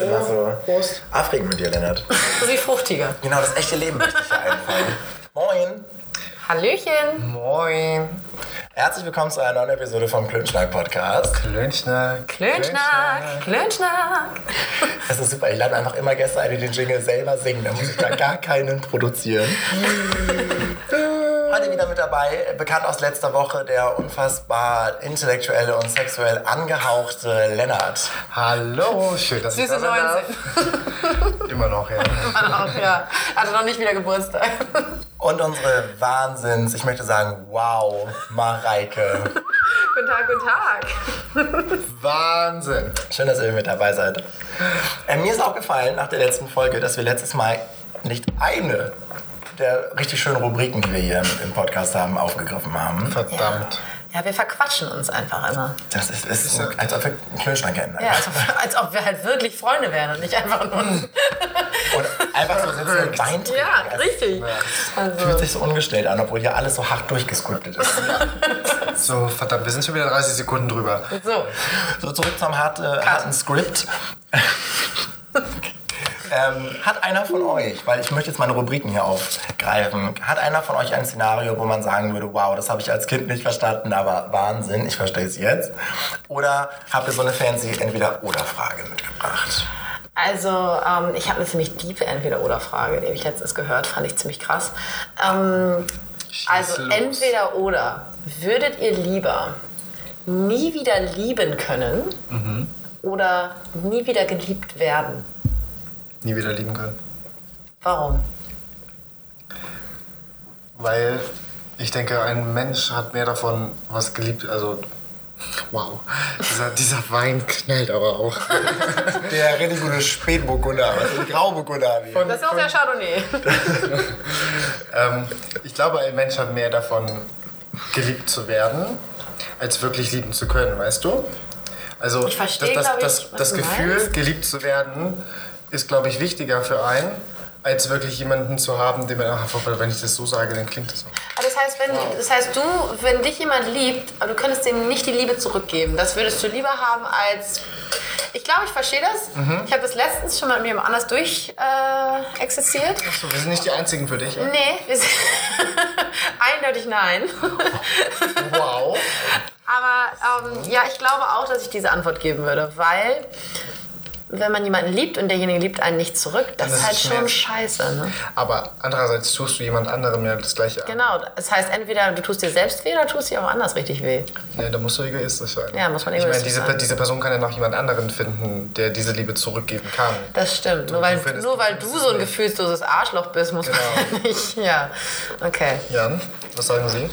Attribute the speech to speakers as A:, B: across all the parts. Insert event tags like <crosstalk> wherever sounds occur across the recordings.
A: ist immer so
B: Prost.
A: aufregend mit dir, Lennart.
B: So <laughs> wie Fruchtiger.
A: Genau, das echte Leben möchte ich einfallen. Moin.
B: Hallöchen.
C: Moin.
A: Herzlich willkommen zu einer neuen Episode vom Klönschnack Podcast.
C: Klönschnack.
B: Klönschnack, Klönschnack.
A: Das ist super. Ich lade einfach immer Gäste ein, die den Jingle selber singen. Da muss ich da gar keinen produzieren. <laughs> Heute wieder mit dabei, bekannt aus letzter Woche, der unfassbar intellektuelle und sexuell angehauchte Lennart.
C: Hallo, schön, dass
B: Süße
C: ich da sein
B: 19.
C: darf. Immer noch, ja.
B: Auch, ja. Hatte noch nicht wieder Geburtstag.
A: Und unsere Wahnsinns, ich möchte sagen, wow, Mareike.
B: guten Tag, guten Tag.
C: Wahnsinn.
A: Schön, dass ihr mit dabei seid. Äh, mir ist aufgefallen nach der letzten Folge, dass wir letztes Mal nicht eine der richtig schönen Rubriken, die wir hier im Podcast haben, aufgegriffen haben.
C: Verdammt.
B: Ja, wir verquatschen uns einfach immer.
A: Das ist, ist, ist als ob wir einen Klönschnack hätten.
B: Ja, als ob, als ob wir halt wirklich Freunde wären und nicht einfach nur...
A: Und einfach so sitzen und Wein trinken.
B: Ja, richtig.
A: Fühlt
B: Also,
A: sich so ungestellt an, obwohl ja alles so hart durchgescriptet ist. <laughs>
C: So, verdammt, wir sind schon wieder 30 Sekunden drüber.
B: so.
A: So, zurück zum hart, äh, harten Skript. <laughs> ähm, hat einer von euch, weil ich möchte jetzt meine Rubriken hier aufgreifen, hat einer von euch ein Szenario, wo man sagen würde, wow, das habe ich als Kind nicht verstanden, aber Wahnsinn, ich verstehe es jetzt? Oder habt ihr so eine fancy Entweder-Oder-Frage mitgebracht?
B: Also, ähm, ich habe eine ziemlich tiefe Entweder-Oder-Frage, die habe ich letztens gehört, fand ich ziemlich krass. Ähm, also,
C: los.
B: entweder oder. Würdet ihr lieber nie wieder lieben können oder nie wieder geliebt werden?
C: Nie wieder lieben können.
B: Warum?
C: Weil ich denke, ein Mensch hat mehr davon, was geliebt, also wow, dieser, dieser Wein knallt aber auch. <laughs>
A: Der richtig gute Spätburgunder, also die Grauburgunder. wie-
B: Das ist auch der Chardonnay. <laughs>
C: ähm, ich glaube, ein Mensch hat mehr davon, geliebt zu werden, als wirklich lieben zu können, weißt du? Also
B: Ich verstehe,
C: das, das, das, das Gefühl,
B: meinst.
C: geliebt zu werden, ist, glaube ich, wichtiger für einen, als wirklich jemanden zu haben, dem man, ach, wenn ich das so sage, dann klingt das so.
B: Aber das heißt, wenn, das heißt, du, wenn dich jemand liebt, aber du könntest dem nicht die Liebe zurückgeben, das würdest du lieber haben als. Ich glaube, ich verstehe das.
C: Mhm.
B: Ich habe das letztens schon mal mit jemand anders durch äh, existiert.
C: So, wir sind nicht die Einzigen für dich. Ja?
B: Nee, wir sind <laughs> eindeutig nein. <laughs>
C: Wow.
B: Aber ähm, ja, ich glaube auch, dass ich diese Antwort geben würde, weil wenn man jemanden liebt und derjenige liebt einen nicht zurück, das
C: Dann
B: ist
C: ist
B: halt
C: es
B: schon
C: Schmerz.
B: scheiße. Ne?
C: Aber andererseits tust du jemand anderem ja das Gleiche an.
B: Genau, das heißt entweder du tust dir selbst weh oder tust dir auch anders richtig weh.
C: Nee, da musst du egoistisch sein.
B: Ja, muss man
C: Ich meine,
B: egoistisch
C: diese,
B: sein.
C: diese Person kann ja noch jemand anderen finden, der diese Liebe zurückgeben kann.
B: Das stimmt. Nur weil,
C: findest-
B: nur
C: du
B: weil du so ein gefühlsloses Arschloch bist, muss man ja <laughs> nicht. Ja, okay.
C: Jan, was sagen Sie?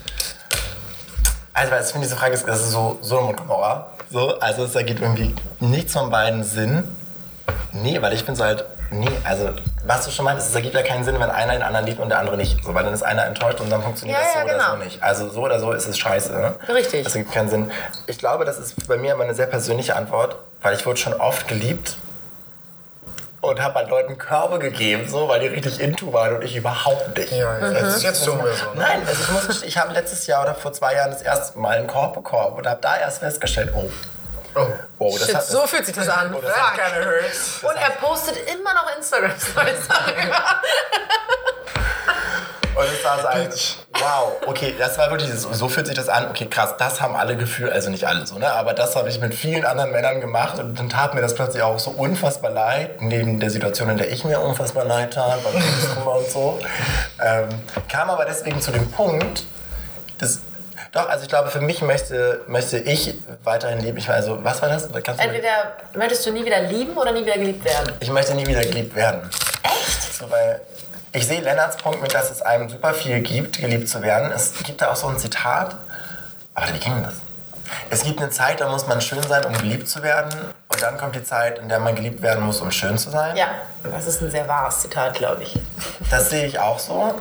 A: Also, weil ich finde, diese Frage ist, das ist so Sodom und Gomorra. So, also, es ergibt irgendwie nichts von beiden Sinn. Nee, weil ich finde so halt, nee, also, was du schon meinst, es ergibt ja keinen Sinn, wenn einer den anderen liebt und der andere nicht. So, weil dann ist einer enttäuscht und dann funktioniert
B: Ja,
A: das so
B: ja,
A: oder
B: genau.
A: so nicht. Also, so oder so ist es scheiße. Ne?
B: Richtig.
A: Das ergibt keinen Sinn. Ich glaube, das ist bei mir immer eine sehr persönliche Antwort, weil ich wurde schon oft geliebt und habe halt Leuten Körbe gegeben, so, weil die richtig into waren und ich überhaupt nicht.
C: Ja, ja. Das ist jetzt so. Ne?
A: Nein, also ich, muss, ich habe letztes Jahr oder vor zwei Jahren das erste Mal einen Korb bekommen und habe da erst festgestellt, oh,
C: Oh.
A: das
B: Shit,
A: hat,
B: so fühlt sich das an.
A: Oh, das hat keine Hurts.
B: Und er postet immer noch Instagram-Stories darüber.
A: Und es war so ein, wow, okay, das war wirklich, so, so fühlt sich das an, okay, krass, das haben alle gefühlt, also nicht alle so, ne, aber das habe ich mit vielen anderen Männern gemacht und dann tat mir das plötzlich auch so unfassbar leid, neben der Situation, in der ich mir unfassbar leid tat, beim und so, ähm, kam aber deswegen zu dem Punkt, dass, doch, also ich glaube, für mich möchte, möchte ich weiterhin leben, ich, also, was war das? Kannst
B: Entweder möchtest du nie wieder lieben oder nie wieder geliebt werden.
A: ich möchte nie wieder geliebt werden.
B: Echt?
A: So, weil ich sehe Lennarts Punkt mit, dass es einem super viel gibt, geliebt zu werden. Es gibt da auch so ein Zitat. Aber wie ging das? Es gibt eine Zeit, da muss man schön sein, um geliebt zu werden. Und dann kommt die Zeit, in der man geliebt werden muss, um schön zu sein.
B: Ja, das ist ein sehr wahres Zitat, glaube ich.
A: Das sehe ich auch so.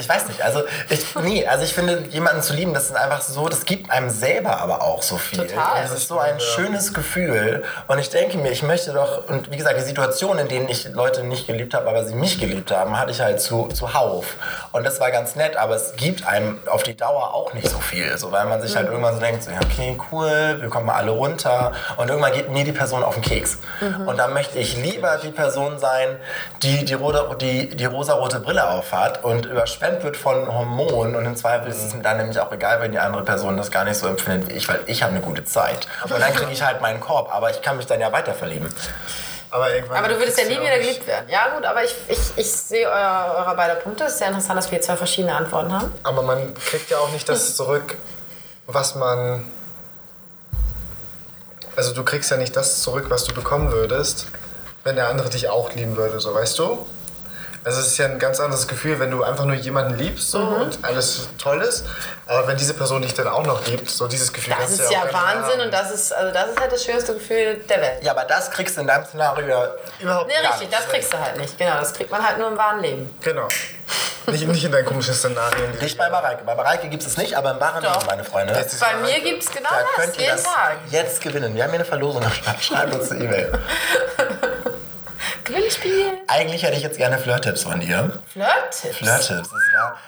A: Ich weiß nicht, also ich, nee, also ich finde, jemanden zu lieben, das ist einfach so, das gibt einem selber aber auch so viel.
B: Total.
A: Das ist so ein schönes Gefühl. Und ich denke mir, ich möchte doch, und wie gesagt, die Situationen, in denen ich Leute nicht geliebt habe, aber sie mich geliebt haben, hatte ich halt zu, zuhauf. Und das war ganz nett, aber es gibt einem auf die Dauer auch nicht so viel. So, weil man sich halt irgendwann so denkt, so, okay, cool, wir kommen mal alle runter. Und irgendwann geht mir die Person auf den Keks. Und dann möchte ich lieber die Person sein, die die, rote, die, die rosarote Brille aufhat und überschwemmt wird von Hormonen. Und im Zweifel ist es mir dann nämlich auch egal, wenn die andere Person das gar nicht so empfindet wie ich, weil ich habe eine gute Zeit. Und dann kriege ich halt meinen Korb, aber ich kann mich dann ja weiter verlieben.
C: Aber, irgendwann
B: Aber du würdest ja nie wieder geliebt werden. Ja gut, aber ich, ich, ich sehe euer, eure beide Punkte. Es ist sehr interessant, dass wir hier zwei verschiedene Antworten haben.
C: Aber man kriegt ja auch nicht das <laughs> zurück, was man. Also du kriegst ja nicht das zurück, was du bekommen würdest, wenn der andere dich auch lieben würde, so weißt du? Also es ist ja ein ganz anderes Gefühl, wenn du einfach nur jemanden liebst so,
B: Mhm.
C: und alles toll ist. Aber wenn diese Person dich dann auch noch liebt, so dieses Gefühl
B: Das
C: kannst
B: ist
C: du
B: ja
C: nicht
B: Wahnsinn
C: haben.
B: und das ist, also das ist halt das schönste Gefühl der Welt.
A: Ja, aber das kriegst du in deinem Szenario ja überhaupt
B: Nee,
A: gar
B: richtig,
A: nicht.
B: das kriegst du halt nicht. Genau, das kriegt man halt nur im wahren Leben.
C: Genau. Nicht, nicht in deinen komischen Szenarien.
A: Nicht bei Mareike. Bei Mareike gibt es nicht, aber im wahren
B: Doch.
A: Leben, meine Freunde.
B: Bei
C: Mareike-
B: mir gibt es genau
A: Da
B: das,
A: könnt ihr
B: jeden
A: das
B: Tag.
A: jetzt gewinnen. Wir haben hier eine Verlosung am Start. Schreibt uns eine E-Mail. <laughs>
B: Gewinnspiel.
A: Eigentlich hätte ich jetzt gerne Flirt-Tipps von dir.
B: Flirt-Tipps.
A: Flirt-Tipps.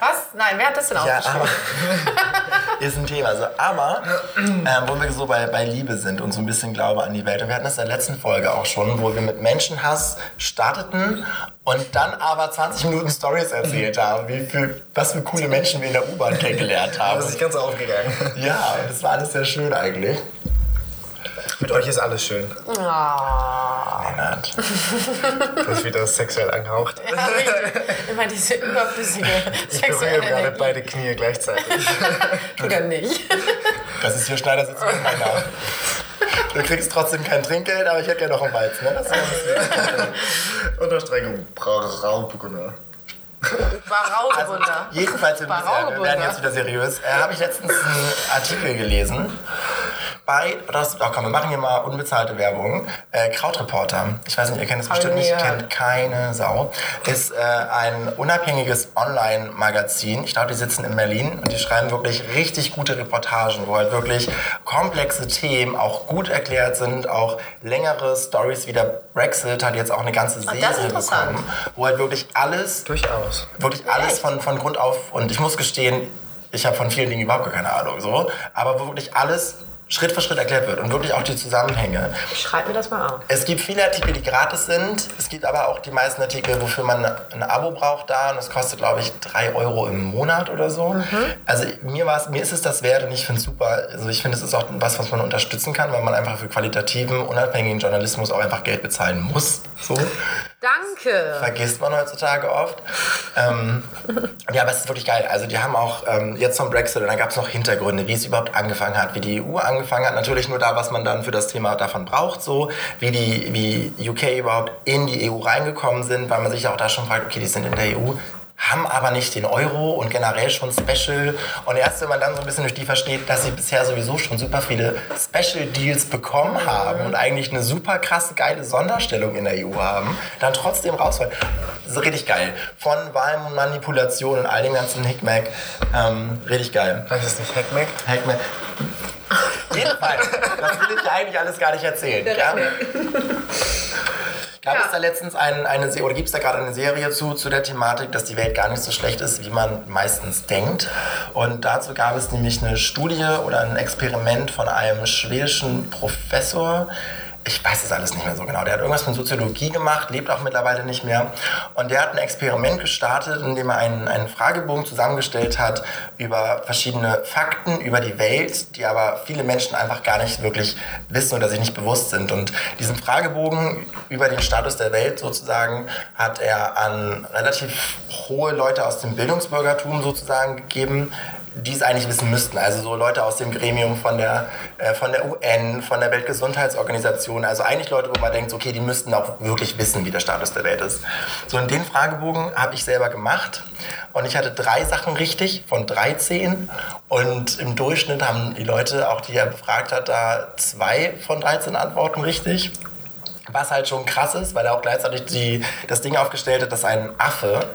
B: Was? Nein, wer hat das denn
A: Ja,
B: aufgeschrieben? <laughs>
A: ist ein Thema. Also, aber, ähm, wo wir so bei, bei Liebe sind und so ein bisschen Glaube an die Welt. Und wir hatten das in der letzten Folge auch schon, wo wir mit Menschenhass starteten und dann aber 20 Minuten Stories erzählt haben, wie für, was für coole Menschen wir in der U-Bahn kennengelernt haben.
C: das ist nicht ganz aufgegangen.
A: Ja, das war alles sehr schön eigentlich.
C: Mit euch ist alles schön.
B: Ah.
A: Lennart.
C: Das ist wieder sexuell angehaucht.
B: Ja. Immer diese überflüssige
C: Ich berühre gerade beide Knie gleichzeitig. <laughs>
B: Oder nicht?
A: Das ist hier Schneider sitzt mit meiner. Du kriegst trotzdem kein Trinkgeld, aber ich hätte gerne noch einen Weizen. Ne? Das ist
C: Unterstreichung Brauburgunder.
B: Baraugebunder.
A: Jedenfalls, wir werden jetzt wieder seriös. Äh, Habe ich letztens einen Artikel gelesen. Bei, das, oh komm, wir machen hier mal unbezahlte Werbung. Äh, Krautreporter, ich weiß nicht, ihr kennt es bestimmt nicht, kennt keine Sau. Ist äh, ein unabhängiges Online-Magazin. Ich glaube, die sitzen in Berlin und die schreiben wirklich richtig gute Reportagen, wo halt wirklich komplexe Themen auch gut erklärt sind, auch längere Stories wie der Brexit hat jetzt auch eine ganze Serie
B: das ist interessant.
A: bekommen, wo halt wirklich alles
C: Durchaus.
A: wirklich alles von, von Grund auf. Und ich muss gestehen, ich habe von vielen Dingen überhaupt gar keine Ahnung. So. Aber wo wirklich alles Schritt für Schritt erklärt wird und wirklich auch die Zusammenhänge.
B: Schreib mir das mal auf.
A: Es gibt viele Artikel, die gratis sind. Es gibt aber auch die meisten Artikel, wofür man ein Abo braucht da. Und das kostet, glaube ich, 3 Euro im Monat oder so. Also mir, war's, mir ist es das wert und ich finde es super. Also ich finde, es ist auch was, was man unterstützen kann, weil man einfach für qualitativen, unabhängigen Journalismus auch einfach Geld bezahlen muss. So
B: Danke.
A: vergisst man heutzutage oft. Ähm, ja, aber es ist wirklich geil. Also die haben auch ähm, jetzt zum Brexit und dann gab es noch Hintergründe, wie es überhaupt angefangen hat, wie die EU angefangen hat. Natürlich nur da, was man dann für das Thema davon braucht, so wie die wie UK überhaupt in die EU reingekommen sind, weil man sich auch da schon fragt, okay, die sind in der EU. Haben aber nicht den Euro und generell schon Special. Und erst wenn man dann so ein bisschen durch die versteht, dass sie bisher sowieso schon super viele Special Deals bekommen haben und eigentlich eine super krasse, geile Sonderstellung in der EU haben, dann trotzdem rausfallen. Das ist richtig geil. Von Wahlmanipulation und all dem ganzen Hickmack. Ähm, richtig geil.
C: Heißt es nicht Hackmack?
A: Hickmack. Jedenfalls, das will ich ja eigentlich alles gar nicht erzählen. Ja? Gab
B: Ja.
A: es da letztens ein, eine Se- oder gibt es da gerade eine Serie zu, zu der Thematik, dass die Welt gar nicht so schlecht ist, wie man meistens denkt? Und dazu gab es nämlich eine Studie oder ein Experiment von einem schwedischen Professor. Ich weiß es alles nicht mehr so genau. Der hat irgendwas mit Soziologie gemacht, lebt auch mittlerweile nicht mehr. Und der hat ein Experiment gestartet, in dem er einen, einen Fragebogen zusammengestellt hat über verschiedene Fakten über die Welt, die aber viele Menschen einfach gar nicht wirklich wissen oder sich nicht bewusst sind. Und diesen Fragebogen über den Status der Welt sozusagen hat er an relativ hohe Leute aus dem Bildungsbürgertum sozusagen gegeben, die es eigentlich wissen müssten. Also so Leute aus dem Gremium von der, äh, von der UN, von der Weltgesundheitsorganisation. Also eigentlich Leute, wo man denkt, okay, die müssten auch wirklich wissen, wie der Status der Welt ist. So, und den Fragebogen habe ich selber gemacht. Und ich hatte drei Sachen richtig von 13. Und im Durchschnitt haben die Leute, auch die er befragt hat, da zwei von 13 Antworten richtig. Was halt schon krass ist, weil er auch gleichzeitig die, das Ding aufgestellt hat, dass ein Affe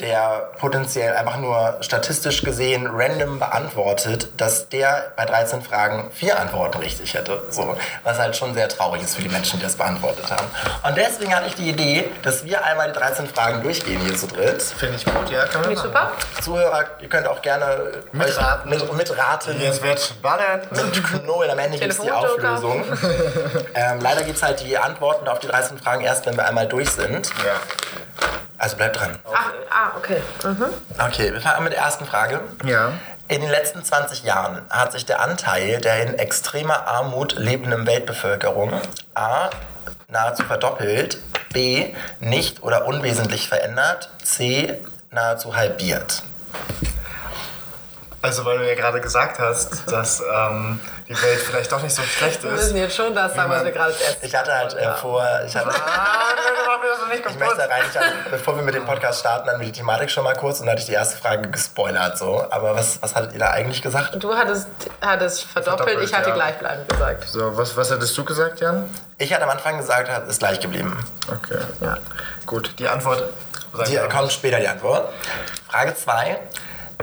A: der potenziell einfach nur statistisch gesehen random beantwortet, dass der bei 13 Fragen vier Antworten richtig hätte. So, was halt schon sehr traurig ist für die Menschen, die das beantwortet haben. Und deswegen hatte ich die Idee, dass wir einmal die 13 Fragen durchgehen hier zu dritt.
C: Finde ich gut, ja, kann man
B: Nicht
C: machen.
B: super?
A: Zuhörer, ihr könnt auch gerne
C: Mitraten.
A: Mit, mitraten.
C: Jetzt wird spannend.
A: Mit Knobeln am Ende gibt es die. Auflösung. <laughs> ähm, leider gibt es halt die Antworten auf die 13 Fragen erst, wenn wir einmal durch sind.
C: Ja.
A: Also bleibt dran.
B: Ach, ah, okay. Mhm.
A: Okay, wir fangen an mit der ersten Frage.
C: Ja.
A: In den letzten 20 Jahren hat sich der Anteil der in extremer Armut lebenden Weltbevölkerung A. nahezu verdoppelt, B. nicht oder unwesentlich verändert, C. nahezu halbiert.
C: Also, weil du ja gerade gesagt hast, dass ähm, die Welt vielleicht doch nicht so schlecht
B: Wir
C: ist.
B: wissen jetzt schon das sagen, was wir gerade essen.
A: Ich hatte halt äh, vor, ich, hatte,
C: Das nicht
A: ich möchte da rein, ich hatte, bevor wir mit dem Podcast starten, dann wir die Thematik schon mal kurz und da hatte ich die erste Frage gespoilert. So. Aber was, was hattet ihr da eigentlich gesagt?
B: Du hattest, hattest verdoppelt,
C: Verdoppelt,
B: ich hatte
C: ja.
B: gleichbleibend gesagt.
C: So, was, was hattest du gesagt, Jan?
A: Ich hatte am Anfang gesagt, hat- ist gleich geblieben.
C: Okay.
B: Ja.
C: Gut, die Antwort.
A: Die kommt später die Antwort. Frage 2.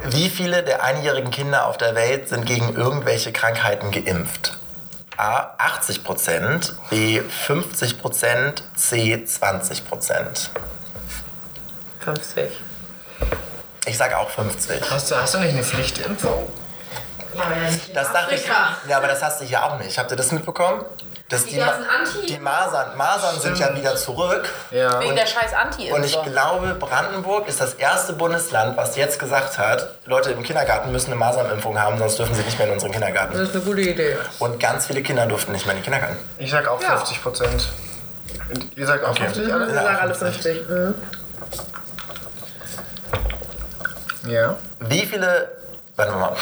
A: Wie viele der einjährigen Kinder auf der Welt sind gegen irgendwelche Krankheiten geimpft? A. 80 Prozent, B. 50 Prozent, C. 20 Prozent.
B: 50.
A: Ich sage auch 50.
C: Hast du, hast du nicht eine Pflichtimpfung?
B: Ja, aber ja nicht
A: Das dachte ich. Ja, aber das hast du hier auch nicht. Habt ihr das mitbekommen? Dass die,
B: ganzen Anti-
A: die Masern, Masern sind ja wieder zurück.
C: Ja.
B: Wegen der scheiß anti
A: Und ich glaube, Brandenburg ist das erste Bundesland, was jetzt gesagt hat, Leute im Kindergarten müssen eine Masernimpfung haben, sonst dürfen sie nicht mehr in unseren Kindergarten.
B: Das ist eine gute Idee.
A: Und ganz viele Kinder durften nicht mehr in den Kindergarten.
C: Ich sag auch
B: Ja.
C: 50 Prozent. Ihr sagt auch
A: Okay.
C: 50
B: Wir
C: alle?
B: sagen alle 50. Mhm.
C: Ja.
A: Wie viele, warte mal,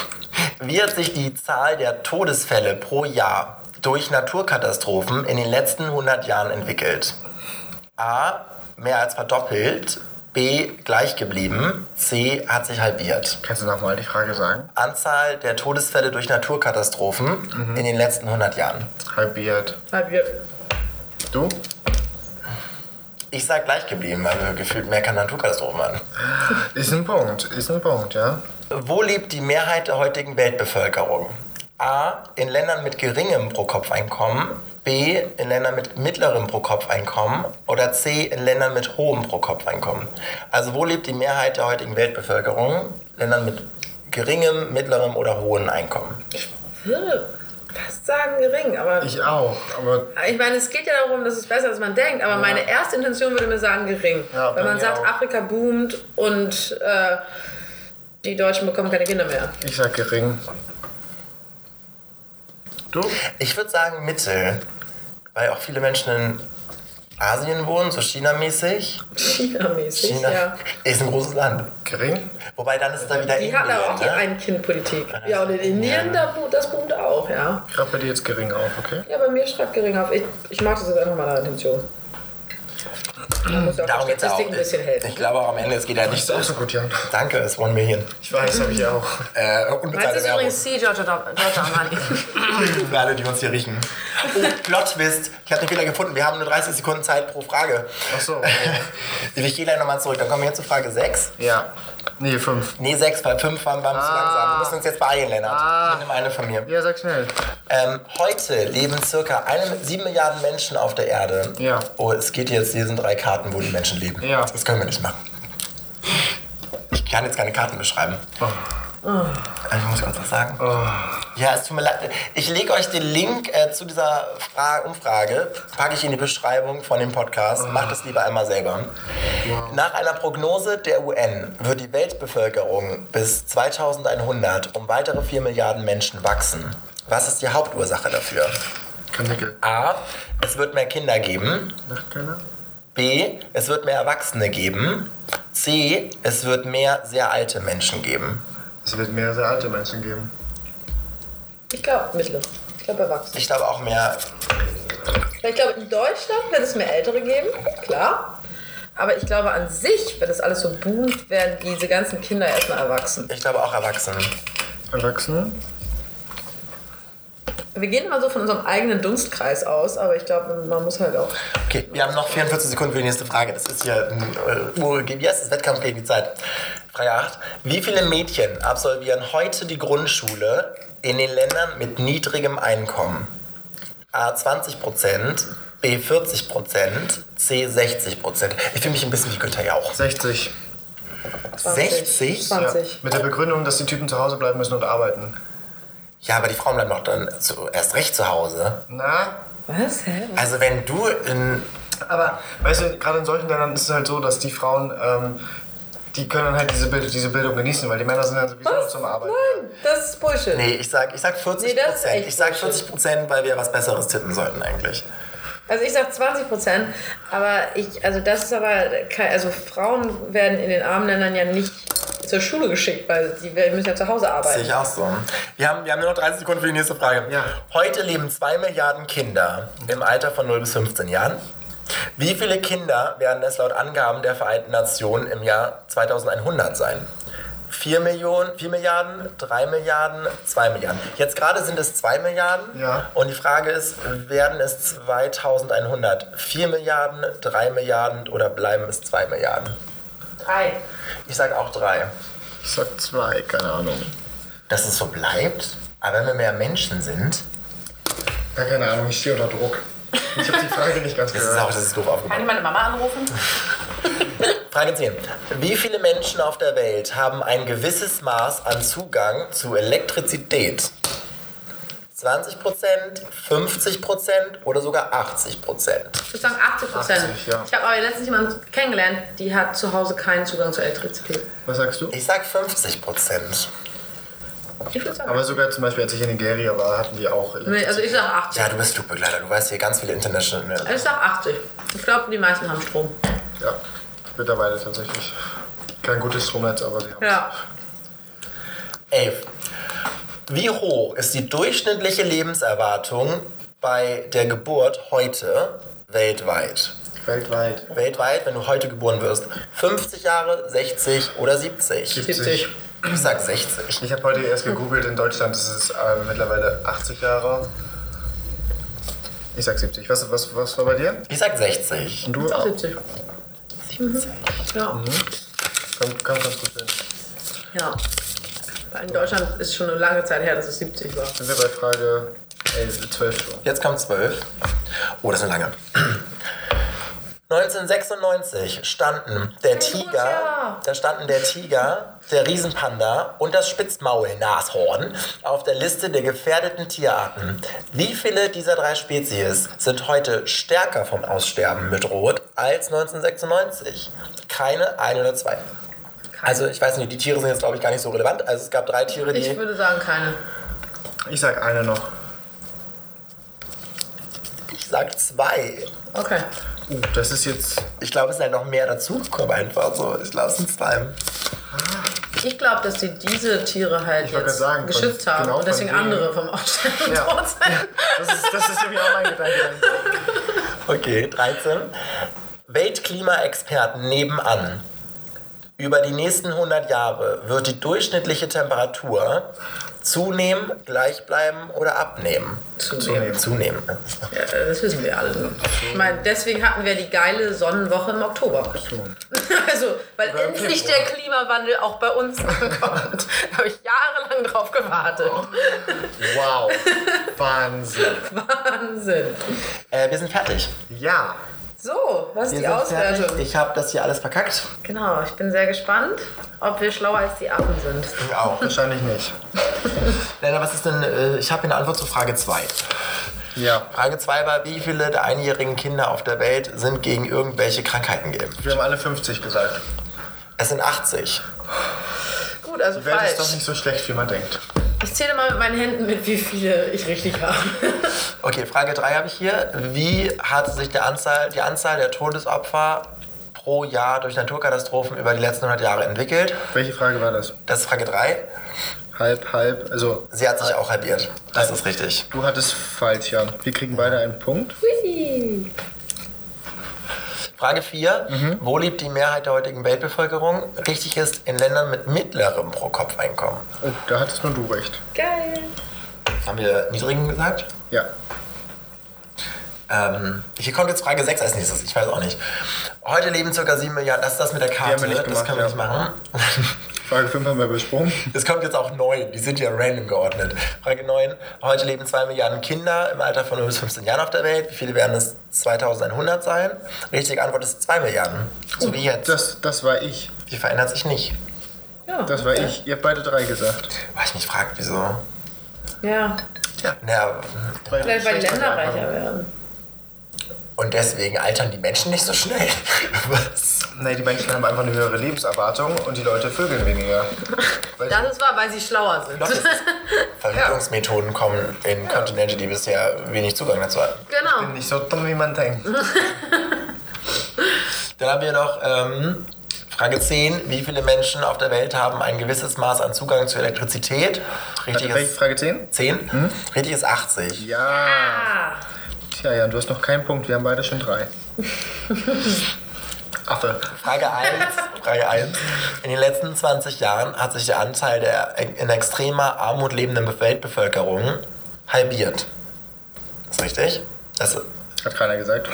A: wie hat sich die Zahl der Todesfälle pro Jahr durch Naturkatastrophen in den letzten 100 Jahren entwickelt? A, mehr als verdoppelt, B, gleich geblieben, C, hat sich halbiert.
C: Kannst du nochmal die Frage sagen?
A: Anzahl der Todesfälle durch Naturkatastrophen in den letzten 100 Jahren.
C: Halbiert.
B: Halbiert.
C: Du?
A: Ich sag gleich geblieben, weil wir gefühlt mehr keine Naturkatastrophen hatten.
C: Ist ein Punkt. Ist ein Punkt, ja.
A: Wo lebt die Mehrheit der heutigen Weltbevölkerung? A. In Ländern mit geringem Pro-Kopf-Einkommen. B. In Ländern mit mittlerem Pro-Kopf-Einkommen. Oder C. In Ländern mit hohem Pro-Kopf-Einkommen. Also wo lebt die Mehrheit der heutigen Weltbevölkerung? Ländern mit geringem, mittlerem oder hohem Einkommen.
B: Ich würde fast sagen gering, aber
C: Ich auch. Aber
B: ich meine, es geht ja darum, dass es besser ist, als man denkt, aber meine erste Intention würde mir sagen gering.
C: Ja,
B: Wenn man sagt,
C: auch.
B: Afrika boomt und äh, die Deutschen bekommen keine Kinder mehr.
C: ich sag gering. Du?
A: Ich würde sagen Mittel, weil auch viele Menschen in Asien wohnen, so China-mäßig.
B: China-mäßig,
A: China
B: ja.
A: ist ein großes Land.
C: Gering?
A: Wobei dann ist da wieder
B: Die
A: Indien.
B: hatten aber auch die
A: ne?
B: Ein-Kind-Politik. Ja, und in Indien, da, bo- das boomt auch, ja.
C: Ich schreibe bei dir jetzt gering auf, okay?
B: Ja, bei mir schreibt gering auf. Ich, ich mag das jetzt einfach mal nach Intention. Man muss ja auch
A: Darum
B: der
A: geht's ja auch.
B: Statistik ein bisschen helfen.
A: Ich glaube auch am Ende, es geht ja nicht
C: Ist auch so gut, Jan.
A: Danke, es wollen wir hier.
C: Ich weiß, habe ich auch.
A: Äh, unbezahlte
B: ist
A: Werbung.
B: übrigens C, Giorgio Giorgio Armani.
A: Für alle, die uns hier riechen. Oh, Plot-Twist. Ich habe den Fehler gefunden. Wir haben nur 30 Sekunden Zeit pro Frage.
C: Ach so. <laughs>
A: Ich gehe gleich nochmal zurück. Dann kommen wir jetzt zu Frage 6.
C: Ja. Nee, fünf.
A: Nee, 6, weil 5 waren, waren zu langsam. Wir müssen uns jetzt beeilen, Lennart.
C: Ah.
A: Ich nehme eine von mir.
C: Ja, sag schnell.
A: Ähm, heute leben circa eine, 7 Milliarden Menschen auf der Erde.
C: Ja.
A: Oh, es geht jetzt, hier sind drei Karten, wo die Menschen leben.
C: Ja.
A: Das können wir nicht machen. Ich kann jetzt keine Karten beschreiben. Ich muss kurz was sagen. Ja, es tut mir leid. Ich lege euch den Link äh, zu dieser Fra Umfrage, packe ich in die Beschreibung von dem Podcast. Macht es lieber einmal selber. Nach einer Prognose der UN wird die Weltbevölkerung bis 2100 um weitere 4 Milliarden Menschen wachsen. Was ist die Hauptursache dafür? A. Es wird mehr Kinder geben. B. Es wird mehr Erwachsene geben. C. Es wird mehr sehr alte Menschen geben.
C: Es wird mehr sehr alte Menschen geben.
B: Ich glaube, mittlere. Ich glaube, erwachsen.
A: Ich glaube auch mehr.
B: Ich glaube, in Deutschland wird es mehr Ältere geben, klar. Aber ich glaube, an sich, wenn das alles so boomt, werden diese ganzen Kinder erstmal erwachsen.
A: Ich glaube auch Erwachsene.
C: Erwachsene?
B: Wir gehen immer so von unserem eigenen Dunstkreis aus, aber ich glaube, man muss halt auch.
A: Okay, wir haben noch 44 Sekunden für die nächste Frage. Das ist hier ein äh, wie heißt das? Wettkampf gegen die Zeit. Frage 8. Wie viele Mädchen absolvieren heute die Grundschule in den Ländern mit niedrigem Einkommen? A 20 Prozent, B 40 Prozent, C 60 Prozent. Ich fühle mich ein bisschen wie Günther Jauch.
C: 60.
A: 60?
B: 20.
C: Ja, mit der Begründung, dass die Typen zu Hause bleiben müssen und arbeiten.
A: Ja, aber die Frauen bleiben doch dann zu, erst recht zu Hause.
C: Na,
B: Was? Hä?
A: Also wenn du in...
C: aber weißt du, gerade in solchen Ländern ist es halt so, dass die Frauen, ähm, die können dann halt diese, Bild diese Bildung genießen, weil die Männer sind dann sowieso noch zum Arbeiten.
B: Nein, das ist Bullshit.
A: Nee, ich sag, ich sag 40
B: Nee, das ist
A: Prozent.
B: echt
A: Ich sag
B: Bullshit.
A: 40 Prozent, weil wir was Besseres tippen sollten eigentlich.
B: Also ich sag 20 Prozent, aber ich, also das ist aber, also Frauen werden in den armen Ländern ja nicht zur Schule geschickt, weil die müssen ja zu Hause
A: Sehe
B: arbeiten.
A: ich auch so. Wir haben, wir haben nur noch 30 Sekunden für die nächste Frage.
C: Ja.
A: Heute leben 2 Milliarden Kinder im Alter von 0 bis 15 Jahren. Wie viele Kinder werden es laut Angaben der Vereinten Nationen im Jahr 2100 sein? 4 Millionen, 4 Milliarden, 3 Milliarden, 2 Milliarden. Jetzt gerade sind es 2 Milliarden.
C: Ja.
A: Und die Frage ist, werden es 2100 4 Milliarden, 3 Milliarden oder bleiben es 2 Milliarden?
B: Drei.
A: Ich sage auch 3.
C: Ich sag zwei, keine Ahnung.
A: Dass es so bleibt, aber wenn wir mehr Menschen sind,
C: Ja, keine Ahnung, ich stehe unter Druck. Ich habe die Frage nicht ganz <laughs>
A: das ist auch,
C: gehört.
A: das ist doof
B: Kann
A: aufgebaut.
B: ich meine Mama anrufen? <laughs>
A: Frage 10. Wie viele Menschen auf der Welt haben ein gewisses Maß an Zugang zu Elektrizität? 20% 50% oder sogar 80%
B: Ich würde sagen 80 Prozent.
C: 80, ja.
B: Ich habe aber letztens jemanden kennengelernt, die hat zu Hause keinen Zugang zur Elektrizität.
C: Was sagst du?
A: Ich sag 50
B: Ich würde sagen.
C: Aber sogar zum Beispiel, als ich in Nigeria war, hatten die auch
B: nee, also ich sag 80.
A: Ja, du bist Flugbegleiter, du weißt hier ganz viele International.
B: Also ich sag 80. Ich glaube, die meisten haben Strom.
C: Ja, mittlerweile tatsächlich. Kein gutes Stromnetz, aber sie haben
B: Ja.
A: 11. Wie hoch ist die durchschnittliche Lebenserwartung bei der Geburt heute weltweit?
C: Weltweit.
A: Weltweit, wenn du heute geboren wirst. 50 Jahre, 60 oder 70?
B: 70.
A: Ich sag 60.
C: Ich habe heute erst gegoogelt, in Deutschland ist es äh, mittlerweile 80 Jahre. Ich sag 70. Was, was, was war bei dir?
A: Ich sag 60.
C: Und du?
B: Auch 70. Mhm. Ja.
C: Komm, komm ganz gut hin.
B: ja. In Deutschland ist schon eine lange Zeit her, dass es 70 war.
C: Sind wir bei Frage 11, 12 schon.
A: Jetzt kommt 12. Oh, das ist eine lange. 1996 standen der Tiger, da standen der Tiger, der Riesenpanda und das Spitzmaulnashorn auf der Liste der gefährdeten Tierarten. Wie viele dieser drei Spezies sind heute stärker vom Aussterben bedroht als 1996? Keine, ein oder zwei. Also ich weiß nicht, die Tiere sind jetzt glaube ich gar nicht so relevant. Also es gab drei Tiere,
B: Ich
A: die...
B: würde sagen, keine.
C: Ich sag eine noch.
A: Ich sag zwei.
B: Okay.
C: Uh, das ist jetzt.
A: Ich glaube, es ist halt noch mehr dazugekommen einfach so. Ich lasse es bleiben.
B: Ich glaube, dass die diese Tiere halt
C: Ich
B: jetzt
C: sagen, von-
B: geschützt haben
C: genau
B: und deswegen andere vom Aussterben
C: Ja.
B: tot sind.
C: Das ist, das ist nämlich auch mein Gedanke.
A: Okay, 13. Weltklimaexperten nebenan. Über die nächsten 100 Jahre wird die durchschnittliche Temperatur zunehmen, gleich bleiben oder abnehmen.
B: Zunehmen.
A: Zunehmen.
B: Ja, das wissen wir alle. Ich meine, deswegen hatten wir die geile Sonnenwoche im Oktober. <laughs> Also, weil
C: Oder
B: endlich der Klimawandel auch bei uns <laughs> ankommt. Da habe ich jahrelang drauf gewartet.
C: Wow. <laughs> Wahnsinn.
B: Wahnsinn.
A: Äh, wir sind fertig.
C: Ja.
B: So, was ist
A: Wir
B: die Auswertung?
A: fertig. Ich habe das hier alles verkackt.
B: Genau, ich bin sehr gespannt, ob wir schlauer als die Affen sind.
A: Ich auch.
C: Wahrscheinlich nicht. <laughs>
A: Lena, was ist denn, äh, ich habe eine Antwort zu Frage 2.
C: Ja.
A: Frage 2 war, wie viele der einjährigen Kinder auf der Welt sind gegen irgendwelche Krankheiten geimpft?
C: Wir haben alle 50 gesagt.
A: Es sind 80.
B: Gut, also
C: Die Welt ist doch
B: falsch.
C: nicht so schlecht, wie man denkt.
B: Ich zähle mal mit meinen Händen mit, wie viele ich richtig habe. <laughs>
A: Okay, Frage 3 habe ich hier. Wie hat sich der Anzahl, die Anzahl der Todesopfer pro Jahr durch Naturkatastrophen über die letzten 100 Jahre entwickelt?
C: Welche Frage war das?
A: Das ist Frage 3.
C: Halb, halb. Also,
A: Sie hat sich auch halbiert. Das ist richtig.
C: du hattest falsch, Jan. Wir kriegen beide einen Punkt.
B: Hui.
A: Frage 4. Wo lebt die Mehrheit der heutigen Weltbevölkerung? Richtig ist in Ländern mit mittlerem Pro-Kopf-Einkommen.
C: Oh, da hattest nur du recht.
B: Geil.
A: Haben wir niedrigen gesagt?
C: Ja.
A: Ähm, hier kommt jetzt Frage 6 als nächstes. Ich weiß auch nicht. Heute leben ca. 7 Milliarden. Das ist das mit der Karte. das können wir
C: ja.
A: nicht machen.
C: Frage 5 haben wir besprochen.
A: Es kommt jetzt auch 9. Die sind ja random geordnet. Frage 9. Heute leben 2 Milliarden Kinder im Alter von 0 bis 15 Jahren auf der Welt. Wie viele werden es 2100 sein? Richtige Antwort ist 2 Milliarden. So wie jetzt.
C: Das, das war ich.
A: Die verändert sich nicht.
B: Ja,
C: Das war
B: okay.
C: ich. Ihr habt beide drei gesagt.
A: Weil ich mich frage, wieso.
B: Ja,
A: Ja,
C: Weil
B: vielleicht weil die Länder reicher werden.
A: Und deswegen altern die Menschen nicht so schnell. <laughs> Was?
C: Nee, die Menschen haben einfach eine höhere Lebenserwartung und die Leute vögeln weniger. Weil
B: Das ist wahr, weil sie schlauer sind. <laughs>
A: Verhütungsmethoden kommen in Kontinente, die bisher wenig Zugang dazu hatten.
C: ich bin
B: Genau.
C: nicht so dumm, wie man denkt. <laughs>
A: Dann haben wir noch ähm, Frage 10. Wie viele Menschen auf der Welt haben ein gewisses Maß an Zugang zu Elektrizität? Richtig
C: Warte,
A: ist
C: Frage 10?
A: 10. Richtig ist 80.
C: Ja.
B: Ah,
C: Tja, Jan, du hast noch keinen Punkt. Wir haben beide schon drei. <laughs> Affe.
A: Frage 1. Frage 1. In den letzten 20 Jahren hat sich der Anteil der in extremer Armut lebenden Weltbevölkerung halbiert. Ist richtig? Das,
C: Hat keiner gesagt.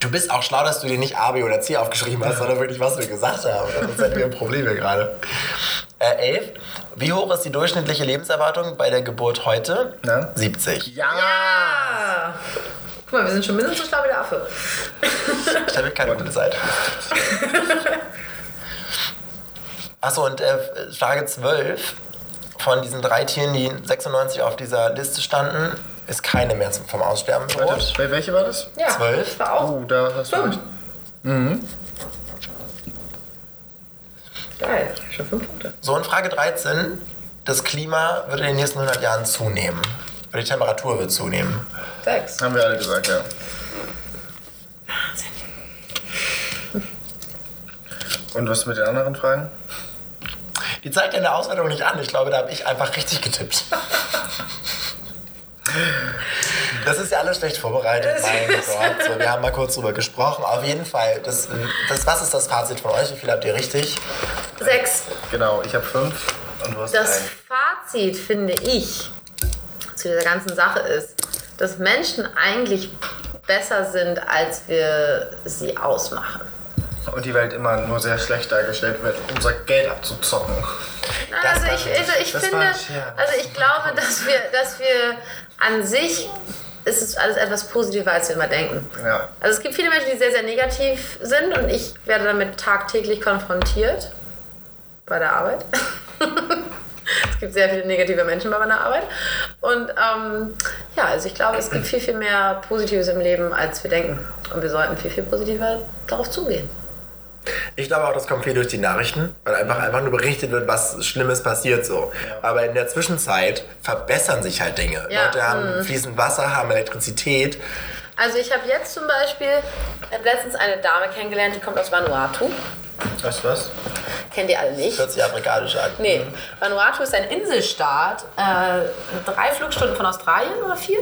A: du bist auch schlau, dass du dir nicht A, B oder C aufgeschrieben hast, sondern wirklich, was wir gesagt haben. Sonst hätten wir Probleme gerade. Äh, 11. Wie hoch ist die durchschnittliche Lebenserwartung bei der Geburt heute?
C: Na?
A: 70.
C: Ja.
B: Guck mal, wir sind schon mindestens so schlau wie der Affe.
A: Ich habe keine gute Zeit. Achso, und äh, Frage 12. Von diesen drei Tieren, die 96 auf dieser Liste standen, ist keine mehr vom Aussterben
C: Warte,
A: bedroht.
C: wel- welche war das?
B: Ja,
A: Zwölf?
B: ich war auch.
C: Oh, da hast du recht.
B: Fünf. Geil, schon fünf Punkte.
A: So, und Frage 13. Das Klima wird in den nächsten 100 Jahren zunehmen. Die Temperatur wird zunehmen.
B: Sechs.
C: Haben wir alle gesagt, ja. Und was mit den anderen Fragen?
A: Die zeigt ja in der Auswertung nicht an. Ich glaube, da habe ich einfach richtig getippt. Das ist ja alles schlecht vorbereitet. Mein Gott. So, wir haben mal kurz drüber gesprochen. Auf jeden Fall. Das, das, was ist das Fazit von euch? Wie viel habt ihr richtig?
B: Sechs.
C: Genau, ich habe fünf und du hast
B: Das
C: einen.
B: Fazit, finde ich, zu dieser ganzen Sache ist, dass Menschen eigentlich besser sind, als wir sie ausmachen.
C: Und die Welt immer nur sehr schlecht dargestellt wird, um unser Geld abzuzocken.
A: Das
B: also ich, also ich
C: das
B: finde,
C: nicht, ja.
B: also ich glaube, dass wir, dass wir an sich ist es alles etwas positiver, als wir immer denken.
C: Ja.
B: Also es gibt viele Menschen, die sehr, sehr negativ sind und ich werde damit tagtäglich konfrontiert bei der Arbeit. <laughs> es gibt sehr viele negative Menschen bei meiner Arbeit. Und ähm, ja, also ich glaube, es gibt viel, viel mehr Positives im Leben, als wir denken. Und wir sollten viel, viel positiver darauf zugehen.
A: Ich glaube auch, das kommt viel durch die Nachrichten, weil einfach, einfach nur berichtet wird, was Schlimmes passiert so. Aber in der Zwischenzeit verbessern sich halt Dinge.
B: Ja,
A: Leute haben fließend Wasser, haben Elektrizität.
B: Also ich habe jetzt zum Beispiel letztens eine Dame kennengelernt, die kommt aus Vanuatu.
C: Weißt du was?
B: Kennt ihr alle nicht?
A: Hört sich afrikanisch an.
B: Nee, Vanuatu ist ein Inselstaat, äh, drei Flugstunden von Australien oder vier.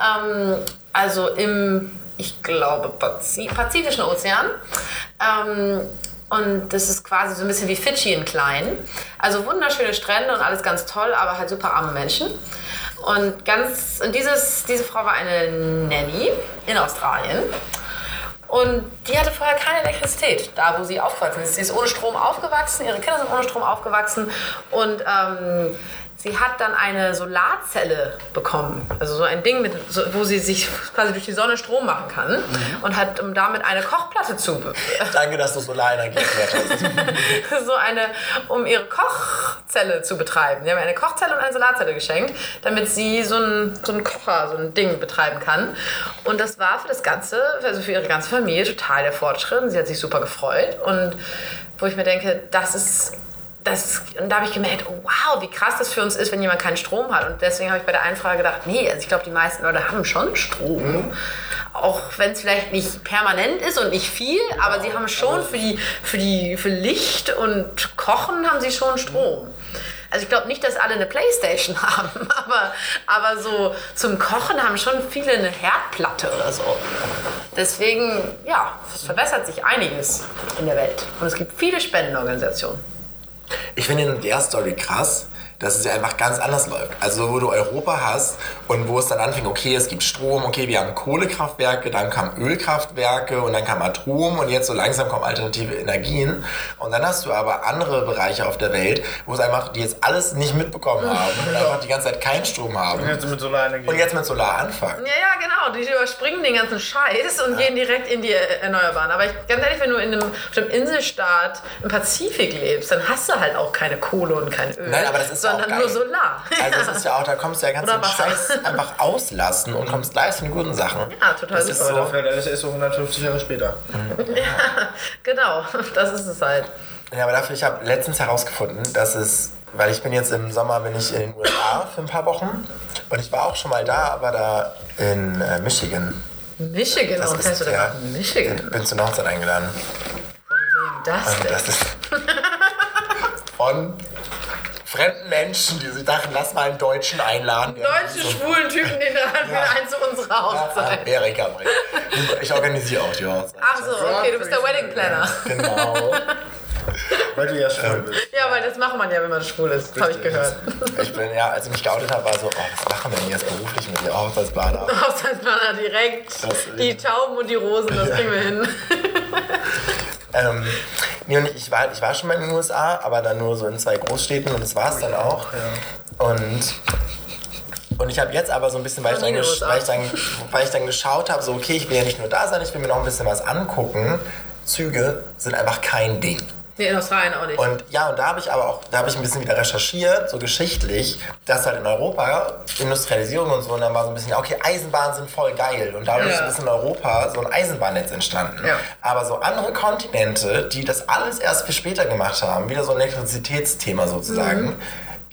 B: Ähm, also im, ich glaube, Pazi Pazifischen Ozean. Ähm, und das ist quasi so ein bisschen wie Fidschi in klein. Also wunderschöne Strände und alles ganz toll, aber halt super arme Menschen. Und ganz, und dieses, diese Frau war eine Nanny in Australien. Und die hatte vorher keine Elektrizität, da wo sie aufgewachsen ist. Sie ist ohne Strom aufgewachsen, ihre Kinder sind ohne Strom aufgewachsen und ähm, sie hat dann eine Solarzelle bekommen. Also so ein Ding, mit, so, wo sie sich quasi durch die Sonne Strom machen kann und hat um damit eine Kochplatte zu
A: Danke, dass du Solarenergie erklärt hast. <laughs>
B: so eine, um ihre Kochzelle zu betreiben. Die haben eine Kochzelle und eine Solarzelle geschenkt, damit sie so ein, so ein Kocher, so ein Ding betreiben kann. Und das war für das Ganze, also für ihre ganze Familie total der Fortschritt. Sie hat sich super gefreut. Und wo ich mir denke, das ist. Das, und da habe ich gemerkt, oh, wow, wie krass das für uns ist, wenn jemand keinen Strom hat. Und deswegen habe ich bei der einen Frage gedacht, nee, also ich glaube, die meisten Leute haben schon Strom. Auch wenn es vielleicht nicht permanent ist und nicht viel, aber sie haben schon für, die, für, die, für Licht und Kochen haben sie schon Strom. Also ich glaube nicht, dass alle eine Playstation <laughs> haben, aber, aber so zum Kochen haben schon viele eine Herdplatte oder so. Deswegen, ja, es verbessert sich einiges in der Welt. Und es gibt viele Spendenorganisationen.
A: Ich finde in der Story krass, dass es ja einfach ganz anders läuft. Also wo du Europa hast und wo es dann anfing, okay, es gibt Strom, okay, wir haben Kohlekraftwerke, dann kamen Ölkraftwerke und dann kam Atom und jetzt so langsam kommen alternative Energien. Und dann hast du aber andere Bereiche auf der Welt, wo es einfach, die jetzt alles nicht mitbekommen <laughs> haben und einfach die ganze Zeit keinen Strom haben.
C: Jetzt mit Solarenergie.
A: Und jetzt mit Solar anfangen.
B: Ja, ja, genau. Die überspringen den ganzen Scheiß und gehen direkt in die Erneuerbaren. Aber ich, ganz ehrlich, wenn du in einem, auf einem Inselstaat im Pazifik lebst, dann hast du halt auch keine Kohle und kein Öl.
A: Nein, aber das ist ja
B: sondern nur Solar.
A: Also es ist ja auch, da kommst du ja ganz den. Scheiß einfach auslassen und kommst gleich zu den guten Sachen.
B: Ja, total
A: Das ist
B: super.
C: Aber
A: so.
C: dafür alles erst so 150 Jahre später. <laughs>
B: Genau, das ist es halt.
A: Ja, aber dafür, ich habe letztens herausgefunden, dass es, weil ich bin jetzt im Sommer, bin ich in den USA für ein paar Wochen und ich war auch schon mal da, aber da in äh, Michigan.
B: Michigan,
A: Das
B: warum
A: ist
B: fährst du nach Michigan?
A: Bin zur Hochzeit eingeladen.
B: Wem das
A: Und
B: denn?
A: das ist <laughs> von fremden Menschen, die sich dachten, lass mal einen Deutschen einladen. der
B: Deutsche schwulen Typen, den laden wir
A: Ja.
B: ein zu unserer Hochzeit.
A: Erika bringt. Ich organisiere auch die Hochzeit.
B: Ach so, okay, du bist der Wedding Planner.
A: Genau. <laughs>
C: Weil du ja schwul bist.
B: Ja, weil das macht man ja, wenn man schwul ist, habe ich gehört.
A: Ich bin, ja, als ich mich geoutet habe, war so, oh, was machen wir denn jetzt beruflich mit dir Hochzeitsplaner? <laughs>
B: Hochzeitsplaner direkt.
A: Das-
B: Die Tauben und die Rosen, das kriegen wir hin. <laughs>
A: Ähm, nee, und ich war, ich war schon mal in den USA, aber dann nur so in zwei Großstädten und das war es dann auch. Und, und ich habe jetzt aber so ein bisschen, weil ich, dann, weil, ich dann, weil ich dann geschaut habe, so okay, ich will ja nicht nur da sein, ich will mir noch ein bisschen was angucken. Züge sind einfach kein Ding.
B: Nee, in Australien auch nicht.
A: Und ja, und da habe ich aber auch, da habe ich ein bisschen wieder recherchiert, so geschichtlich, dass halt in Europa Industrialisierung und so, und dann war so ein bisschen, okay, Eisenbahnen sind voll geil. Und dadurch
B: Ja.
A: ist in Europa so ein Eisenbahnnetz entstanden.
B: Ja.
A: Aber so andere Kontinente, die das alles erst viel später gemacht haben, wieder so ein Elektrizitätsthema sozusagen,
B: Mhm.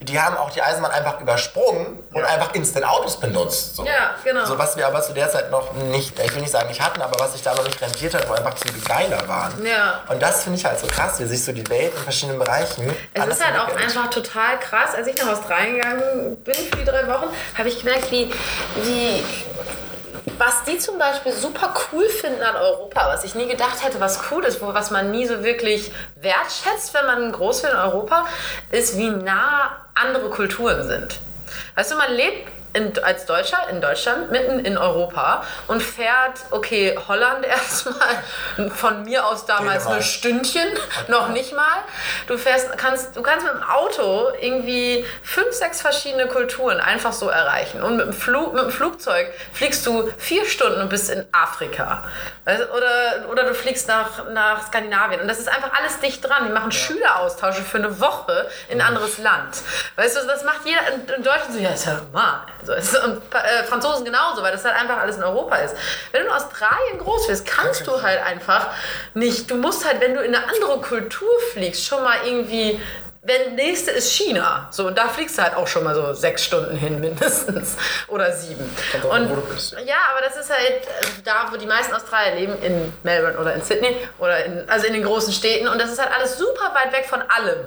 A: Die haben auch die Eisenbahn einfach übersprungen und einfach instant Autos benutzt. So.
B: Ja, genau.
A: So was wir aber zu der Zeit noch nicht, ich will nicht sagen nicht hatten, aber was sich da noch nicht rentiert hat, wo einfach Züge geiler waren.
B: Ja.
A: Und das finde ich halt so krass, wie sich so die Welt in verschiedenen Bereichen.
B: Es ist halt auch einfach total krass. Als ich nach Australien gegangen bin für die drei Wochen, habe ich gemerkt, wie, wie was die zum Beispiel super cool finden an Europa, was ich nie gedacht hätte, was cool ist, wo, was man nie so wirklich wertschätzt, wenn man groß wird in Europa, ist, wie nah andere Kulturen sind. Weißt du, man lebt in, als Deutscher in Deutschland, mitten in Europa und fährt, okay, Holland <laughs> erstmal, von mir aus damals
A: Dänemark.
B: ein Stündchen, noch nicht mal. Du fährst, kannst, du kannst mit dem Auto irgendwie fünf, sechs verschiedene Kulturen einfach so erreichen. Und mit dem, Flug, mit dem Flugzeug fliegst du vier Stunden und bist in Afrika. Du, Oder, oder du fliegst nach, nach Skandinavien. Und das ist einfach alles dicht dran. Die machen Schüleraustausche für eine Woche in ein anderes Land. Weißt du, das macht jeder in, in Deutschland so, ja, ist ja normal. So, ist, und äh, Franzosen genauso, weil das halt einfach alles in Europa ist. Wenn du in Australien groß wirst, kannst du halt einfach nicht. Du musst halt, wenn du in eine andere Kultur fliegst, schon mal irgendwie. Wenn nächste ist China, so und da fliegst du halt auch schon mal so sechs Stunden hin mindestens <laughs> oder sieben. Und ja, aber das ist halt äh, da, wo die meisten Australier leben, in Melbourne oder in Sydney oder in, also in den großen Städten. Und das ist halt alles super weit weg von allem.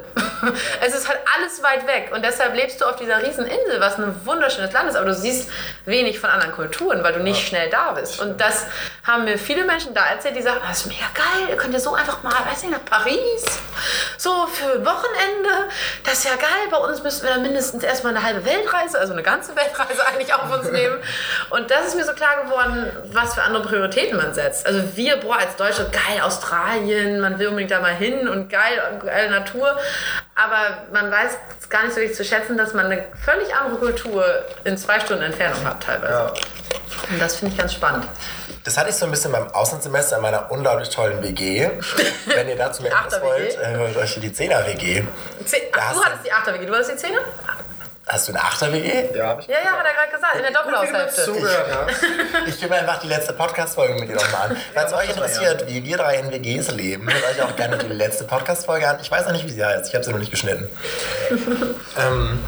B: <laughs> es ist halt alles weit weg. Und deshalb lebst du auf dieser riesen Insel, was ein wunderschönes Land ist. Aber du siehst wenig von anderen Kulturen, weil du nicht schnell da bist. Und das haben mir viele Menschen da erzählt, die sagen, das ist mega geil, ihr könnt ja so einfach mal, weiß nicht, nach Paris, so für ein Wochenende. Das ist ja geil. Bei uns müssten wir dann mindestens erstmal eine halbe Weltreise, also eine ganze Weltreise <laughs> eigentlich auf uns nehmen. Und das ist mir so klar geworden, was für andere Prioritäten man setzt. Also wir, boah, als Deutsche, geil, Australien, man will unbedingt da mal hin und geil, geile Natur. Aber man weiß gar nicht so richtig zu schätzen, dass man eine völlig andere Kultur in zwei Stunden Entfernung hat teilweise.
C: Ja.
B: Und das finde ich ganz spannend.
A: Das hatte ich so ein bisschen beim Auslandssemester in meiner unglaublich tollen WG. Wenn ihr dazu mehr <laughs>
B: Achter
A: wollt, äh, hört euch die 10er WG.
B: Zehn, ach, du hattest die 8er WG, du hattest die 10er?
A: Hast du eine 8er WG?
C: Ja, hab ich.
B: Ja, ja, hat er gerade gesagt, in der Doppelhaushälfte.
C: Zugehört, ja.
A: Ich höre mir einfach die letzte Podcast-Folge mit dir nochmal an. <laughs> Falls euch interessiert, wie wir drei in WGs leben, hört euch auch gerne die letzte Podcast-Folge an. Ich weiß noch nicht, wie sie heißt. Ich habe sie noch nicht geschnitten. <laughs> ähm,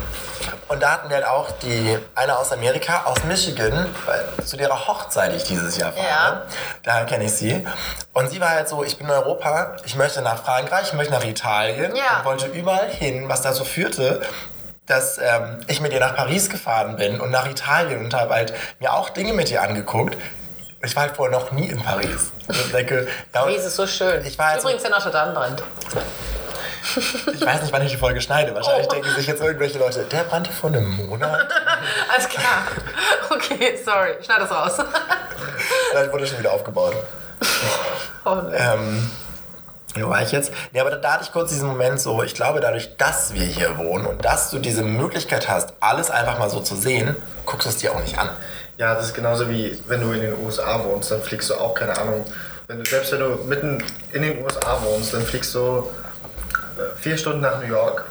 A: und da hatten wir halt auch die eine aus Amerika, aus Michigan, zu derer Hochzeit ich dieses Jahr fahre.
B: Ja.
A: Daher kenne ich sie. Und sie war halt so, ich bin in Europa, ich möchte nach Frankreich, ich möchte nach Italien
B: Ja.
A: und wollte überall hin, was dazu führte, dass ähm, ich mit ihr nach Paris gefahren bin und nach Italien und habe halt mir auch Dinge mit ihr angeguckt. Ich war halt vorher noch nie in Paris. Ich denke, ja,
B: Paris ist so schön.
A: Ich war halt so-
B: Übrigens, der Notre Dame brennt.
A: Ich weiß nicht, wann ich die Folge schneide. Wahrscheinlich
B: Oh.
A: denken sich jetzt irgendwelche Leute, der brannte vor einem Monat. <laughs>
B: Alles klar. Okay, sorry. Schneid das raus. <laughs>
A: Vielleicht wurde schon wieder aufgebaut.
B: Hoffentlich.
A: Ähm, wo war ich jetzt? Nee, aber da, da hatte ich kurz diesen Moment so, ich glaube, dadurch, dass wir hier wohnen und dass du diese Möglichkeit hast, alles einfach mal so zu sehen, guckst du es dir auch nicht an.
C: Ja, das ist genauso wie wenn du in den USA wohnst, dann fliegst du auch, keine Ahnung, wenn du, selbst wenn du mitten in den USA wohnst, dann fliegst du vier Stunden nach New York.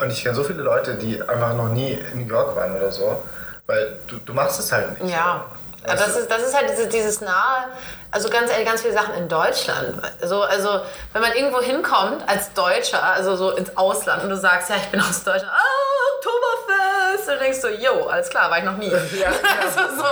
C: Und ich kenne so viele Leute, die einfach noch nie in New York waren oder so, weil du, du machst es halt nicht.
B: Ja.
C: Weißt
B: das
C: du?
B: ist, das ist halt dieses, dieses nahe, also ganz ehrlich, ganz viele Sachen in Deutschland. So, also, wenn man irgendwo hinkommt als Deutscher, also so ins Ausland und du sagst, ja, ich bin aus Deutschland, ah, Oktoberfest, und du denkst so, yo, alles klar, war ich noch nie.
C: Ja, <laughs>
B: also so,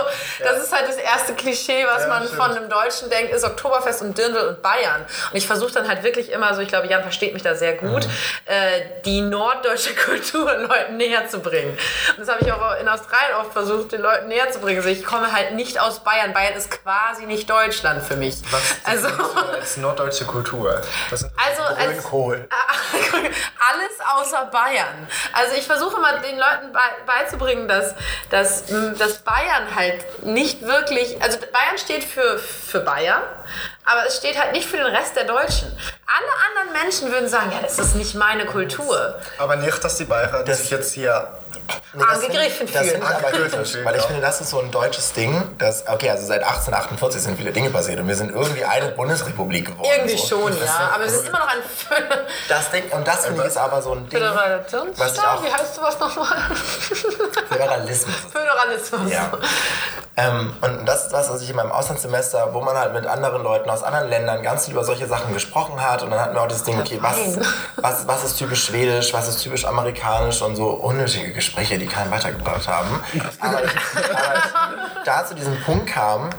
B: das ist halt das erste Klischee, was
C: Ja,
B: man
C: stimmt.
B: von einem Deutschen denkt, ist Oktoberfest und Dirndl und Bayern. Und ich versuche dann halt wirklich immer so, ich glaube, Jan versteht mich da sehr gut, äh, die norddeutsche <laughs> Kultur Leuten näher zu bringen. Und das habe ich auch in Australien oft versucht, den Leuten näher zu bringen. Also ich komme halt nicht aus Bayern. Bayern ist quasi nicht Deutschland für mich.
C: Was
B: Also, <laughs>
C: als norddeutsche Kultur? Das sind
B: also als,
A: Grünkohl.
B: alles außer Bayern. Also ich versuche mal den Leuten bei, beizubringen, dass, dass, dass Bayern halt nicht wirklich, also Bayern steht für, für Bayern, aber es steht halt nicht für den Rest der Deutschen. Alle anderen Menschen würden sagen, ja, das ist nicht meine Kultur.
C: aber nicht, dass die Bayern sich jetzt hier
A: Nee, das
B: Angegriffen
A: das
B: fühlen.
A: kritisch, weil ich finde, das ist so ein deutsches Ding, dass, okay, also seit 1848 sind viele Dinge passiert und wir sind irgendwie eine Bundesrepublik geworden.
B: Irgendwie
A: so.
B: schon,
A: Das
B: ja. Aber es ist immer noch ein
A: Das Ding, und das finde ich ist aber so ein Ding, was
B: Föderationsstaat.
A: auch,
B: Wie heißt sowas nochmal?
A: Föderalismus.
B: Föderalismus.
A: Ja. Ähm, und das ist was, was ich in meinem Auslandssemester, wo man halt mit anderen Leuten aus anderen Ländern ganz viel über solche Sachen gesprochen hat. Und dann hatten wir auch das Ding, okay, was, was, was ist typisch schwedisch, was ist typisch amerikanisch und so unnötige Gespräche, die keinen weitergebracht haben. Aber, aber da zu diesem Punkt kam,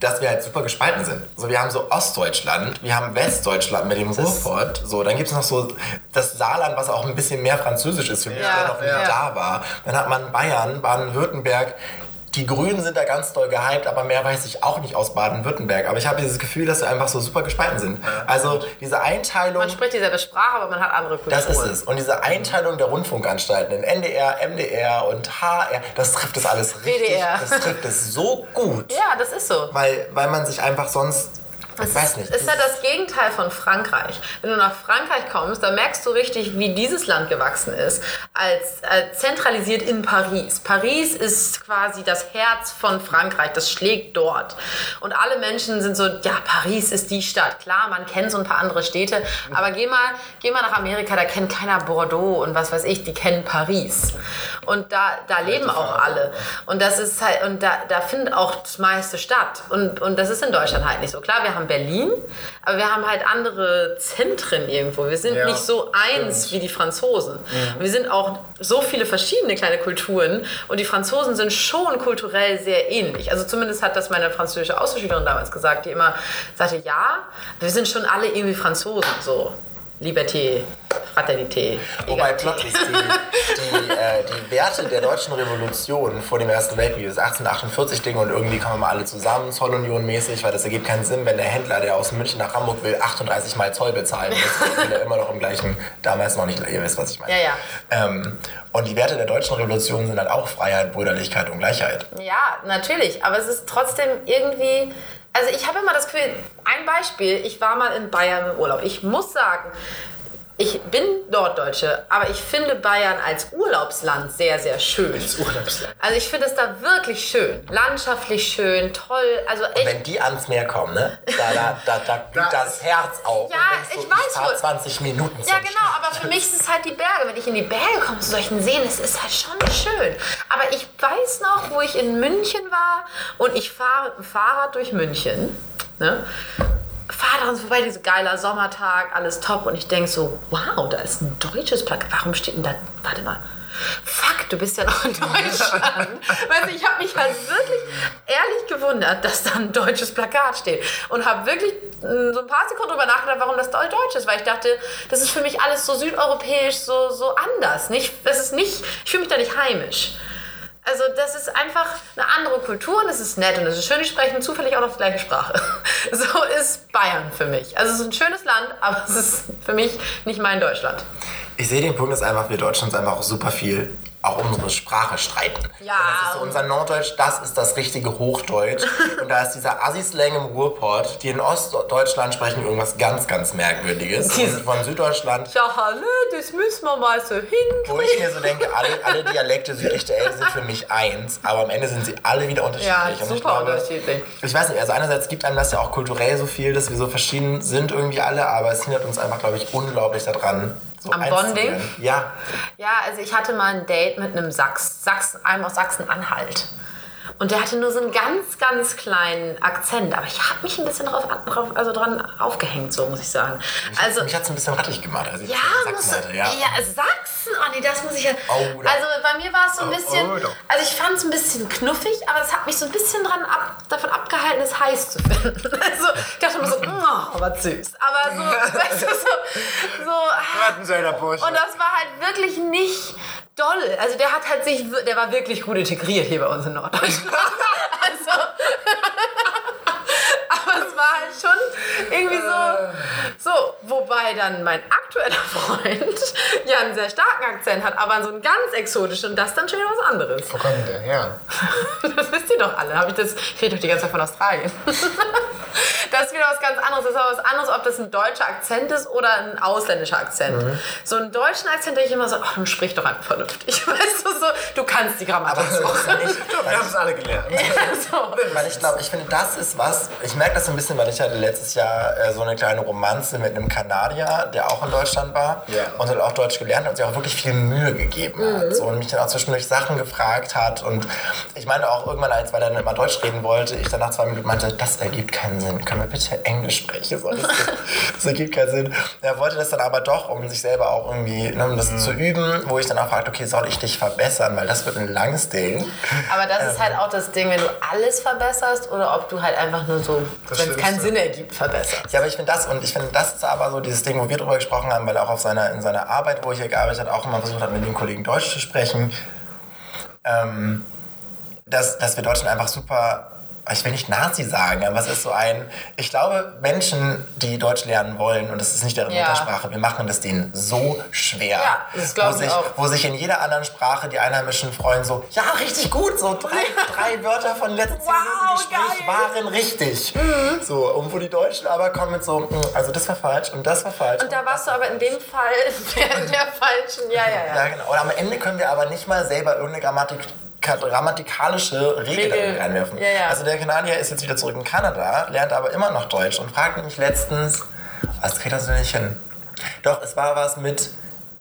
A: dass wir halt super gespalten sind. So, wir haben so Ostdeutschland, wir haben Westdeutschland mit dem Ruhrpott. So, dann gibt es noch so das Saarland, was auch ein bisschen mehr französisch ist für mich,
B: Ja,
A: der noch nie
B: ja.
A: da war. Dann hat man Bayern, Baden-Württemberg. Die Grünen sind da ganz doll gehypt, aber mehr weiß ich auch nicht aus Baden-Württemberg. Aber ich habe dieses Gefühl, dass wir einfach so super gespalten sind. Also diese Einteilung,
B: Man spricht dieselbe Sprache, aber man hat andere Kulturen.
A: das ist es. Und diese Einteilung der Rundfunkanstalten in NDR, MDR und HR, das trifft das alles richtig.
B: WDR.
A: Das trifft es so gut.
B: Ja, das ist so.
A: Weil, weil man sich einfach sonst, ich weiß nicht.
B: Ist ja das Gegenteil von Frankreich. Wenn du nach Frankreich kommst, dann merkst du richtig, wie dieses Land gewachsen ist, als, als zentralisiert in Paris. Paris ist quasi das Herz von Frankreich, das schlägt dort. Und alle Menschen sind so, ja, Paris ist die Stadt. Klar, man kennt so ein paar andere Städte, aber geh mal, geh mal nach Amerika, da kennt keiner Bordeaux und was weiß ich, die kennen Paris. Und da, da leben auch alle. Und das ist halt, und da, da findet auch das meiste statt. Und, und das ist in Deutschland halt nicht so. Klar, wir haben Berlin, aber wir haben halt andere Zentren irgendwo. Wir sind
C: Ja,
B: nicht so eins wie die Franzosen. Wir sind auch so viele verschiedene kleine Kulturen und die Franzosen sind schon kulturell sehr ähnlich. Also zumindest hat das meine französische Austauschschülerin damals gesagt, die immer sagte, ja, wir sind schon alle irgendwie Franzosen, so. Liberté, Fraternité.
A: Wobei plötzlich die, die, äh, die Werte der deutschen Revolution vor dem Ersten Weltkrieg, das 1848-Ding und irgendwie kommen wir alle zusammen, Zollunion mäßig, weil das ergibt keinen Sinn, wenn der Händler, der aus München nach Hamburg will, 38 Mal Zoll bezahlen muss, will er immer noch im gleichen, damals noch nicht, ihr wisst, was ich meine.
B: Ja, ja.
A: Ähm, und die Werte der deutschen Revolution sind halt auch Freiheit, Brüderlichkeit und Gleichheit.
B: Ja, natürlich, aber es ist trotzdem irgendwie. Also ich habe immer das Gefühl, ein Beispiel, ich war mal in Bayern im Urlaub. Ich muss sagen, ich bin Norddeutsche, aber ich finde Bayern als Urlaubsland sehr, sehr schön.
C: Das Urlaubsland.
B: Also ich finde es da wirklich schön. Landschaftlich schön, toll. Also echt.
A: Wenn die ans Meer kommen, ne? Da, da, da, da <laughs> blüht
C: Da-
A: das Herz auf.
B: Ja,
A: und
B: ich
A: so,
B: weiß
A: ich
B: wohl.
A: 20 Minuten
B: Ja, genau, aber für mich ist es halt die Berge. Wenn ich in die Berge komme, zu solchen Seen, es ist halt schon schön. Aber ich weiß noch, wo ich in München war und ich fahre mit dem Fahrrad durch München. Ne? Fahre daran vorbei, dieser geiler Sommertag, alles top. Und ich denke so, wow, da ist ein deutsches Plakat. Warum steht denn da, warte mal. Fuck, du bist ja noch in Deutschland. <laughs> weißt du, ich habe mich halt wirklich ehrlich gewundert, dass da ein deutsches Plakat steht. Und habe wirklich mh, so ein paar Sekunden drüber nachgedacht, warum das Deu- deutsch ist. Weil ich dachte, das ist für mich alles so südeuropäisch, so, so anders. Nicht, das ist nicht, ich fühle mich da nicht heimisch. Also das ist einfach eine andere Kultur und es ist nett und es ist schön, die sprechen zufällig auch noch die gleiche Sprache. <laughs> So ist Bayern für mich. Also es ist ein schönes Land, aber es ist für mich nicht mein Deutschland.
A: Ich sehe den Punkt, dass einfach wir Deutschlands einfach auch super viel auch um unsere Sprache streiten.
B: Ja.
A: Und das ist so unser Norddeutsch, das ist das richtige Hochdeutsch. <laughs> Und da ist dieser Assi-Slang im Ruhrpott, die in Ostdeutschland sprechen irgendwas ganz, ganz Merkwürdiges. <laughs> Und von Süddeutschland,
B: Ja, hallo, das müssen wir mal so
A: wo ich
B: hinkriegen.
A: mir so denke, alle, alle Dialekte südlich der Elbe sind für mich eins, aber am Ende sind sie alle wieder unterschiedlich.
B: Ja,
A: Und ich
B: super
A: glaube,
B: unterschiedlich.
A: Ich weiß nicht, also einerseits gibt einem das ja auch kulturell so viel, dass wir so verschieden sind irgendwie alle, aber es hindert uns einfach, glaube ich, unglaublich daran, so
B: Am Bonding?
A: Ja.
B: Ja, also ich hatte mal ein Date mit einem Sachs, Sachsen, einem aus Sachsen-Anhalt. Und der hatte nur so einen ganz, ganz kleinen Akzent. Aber ich habe mich ein bisschen drauf, drauf, also dran aufgehängt, so muss ich sagen. Also,
A: Mich hat es ein bisschen rattig gemacht, als ich
B: ja,
A: das
B: muss,
A: Sachsen hatte,
B: ja.
A: ja.
B: Sachsen, oh nee, das muss ich ja.
A: Oh, da-
B: also bei mir war es so ein bisschen,
C: oh, da.
B: also ich fand es ein bisschen knuffig, aber es hat mich so ein bisschen dran ab, davon abgehalten, es heiß zu finden. <laughs> Also ich dachte mir so, <laughs> oh, was süß. Aber so, <laughs> weißt du, so, so
C: Bursche.
B: und das war halt wirklich nicht doll. Also der hat halt sich, der war wirklich gut integriert hier bei uns in Norddeutschland. <laughs> also, es war halt schon irgendwie so, so, wobei dann mein aktueller Freund <laughs> ja einen sehr starken Akzent hat, aber so einen ganz exotischen und das dann schon wieder was anderes.
C: Wo kommt denn der her? <laughs>
B: Das wisst ihr doch alle. Hab ich, das, ich rede doch die ganze Zeit von Australien. <laughs> Das ist wieder was ganz anderes. Das ist aber was anderes, ob das ein deutscher Akzent ist oder ein ausländischer Akzent. So einen deutschen Akzent denke ich immer so, ach, nun sprich doch einfach vernünftig. Weißt du, so, du kannst die Grammatik so.
C: Wir haben es alle gelernt.
B: so.
A: Weil ich glaube, ich finde, das ist was, ich merke das so ein bisschen, weil ich hatte letztes Jahr äh, so eine kleine Romanze mit einem Kanadier, der auch in Deutschland war
C: Ja.
A: und hat auch Deutsch gelernt und sich auch wirklich viel Mühe gegeben hat. So, und mich dann auch zwischendurch Sachen gefragt hat. Und ich meine auch irgendwann, als weil er dann immer Deutsch reden wollte, ich dann nach zwei Minuten meinte, das ergibt keinen Sinn. Können wir bitte Englisch sprechen? So, das, <laughs> das ergibt keinen Sinn. Er wollte das dann aber doch, um sich selber auch irgendwie, ne, um das zu üben, wo ich dann auch fragte, okay, soll ich dich verbessern? Weil das wird ein langes Ding.
B: Aber das ist halt auch das Ding, wenn du alles verbesserst oder ob du halt einfach nur so,
C: Das
B: wenn es keinen. Sinn ergibt, verbesserst.
A: Ja, aber ich finde das und ich finde das ist aber so dieses Ding, wo wir drüber gesprochen haben, weil er auch auf seiner, in seiner Arbeit, wo ich hier gearbeitet habe, auch immer versucht hat, mit den Kollegen Deutsch zu sprechen, ähm, dass, dass wir Deutschen einfach super, ich will nicht Nazi sagen, aber es ist so ein, ich glaube, Menschen, die Deutsch lernen wollen, und das ist nicht deren
B: Ja.
A: Muttersprache, wir machen das denen so schwer.
B: Ja, das glaub
A: wo
B: ich
A: sich,
B: auch.
A: Wo sich in jeder anderen Sprache die Einheimischen freuen, so, ja, richtig gut, so drei, drei Wörter von letzten
B: Wow,
A: Gespräch
B: geil.
A: waren richtig. So, und wo die Deutschen aber kommen mit so, "Mm, also das war falsch und das war falsch.
B: Und da warst du aber in dem Fall <laughs> der, der falschen, ja, ja, ja.
A: ja, genau. Und am Ende können wir aber nicht mal selber irgendeine Grammatik grammatikalische Regel
B: Regel.
A: reinwerfen.
B: Ja, ja.
A: Also der Kanadier ist jetzt wieder zurück in Kanada, lernt aber immer noch Deutsch und fragt mich letztens, was kriegt das denn nicht hin? Doch, es war was mit,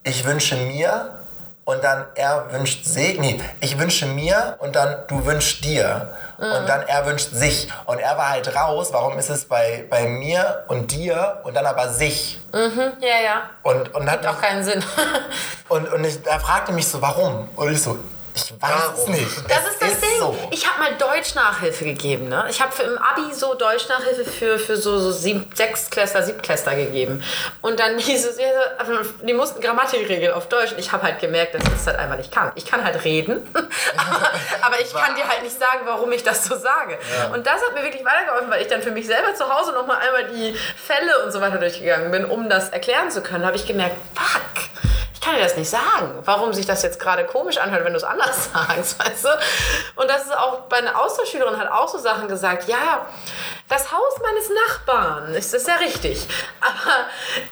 A: ich wünsche mir und dann er wünscht sich, nee, ich wünsche mir und dann du wünschst dir
B: Mhm.
A: und dann er wünscht sich und er war halt raus, warum ist es bei, bei mir und dir und dann aber sich
B: Ja, ja.
A: und, und hat
B: Hat auch keinen Sinn. <laughs>
A: und, und ich, er fragte mich so, warum? Und ich so, ich weiß es nicht.
B: Das ist das Ding.
A: So.
B: Ich habe mal Deutsch-Nachhilfe gegeben. Ne? Ich habe für im Abi so Deutsch-Nachhilfe für, für so, so sieb, Sechstklässler, Siebtklässler gegeben. Und dann <laughs> hieß es, ja, also, die mussten Grammatikregeln auf Deutsch. Und ich habe halt gemerkt, dass ich das halt einfach nicht kann. Ich kann halt reden, <laughs> aber, aber ich kann dir halt nicht sagen, warum ich das so sage. Und das hat mir wirklich weitergeholfen, weil ich dann für mich selber zu Hause nochmal einmal die Fälle und so weiter durchgegangen bin, um das erklären zu können. Da habe ich gemerkt, fuck. Ich kann dir das nicht sagen, warum sich das jetzt gerade komisch anhört, wenn du es anders <laughs> sagst, weißt du? Und das ist auch bei einer Austauschschülerin hat auch so Sachen gesagt, ja, das Haus meines Nachbarn, ist das ja richtig. <laughs> Aber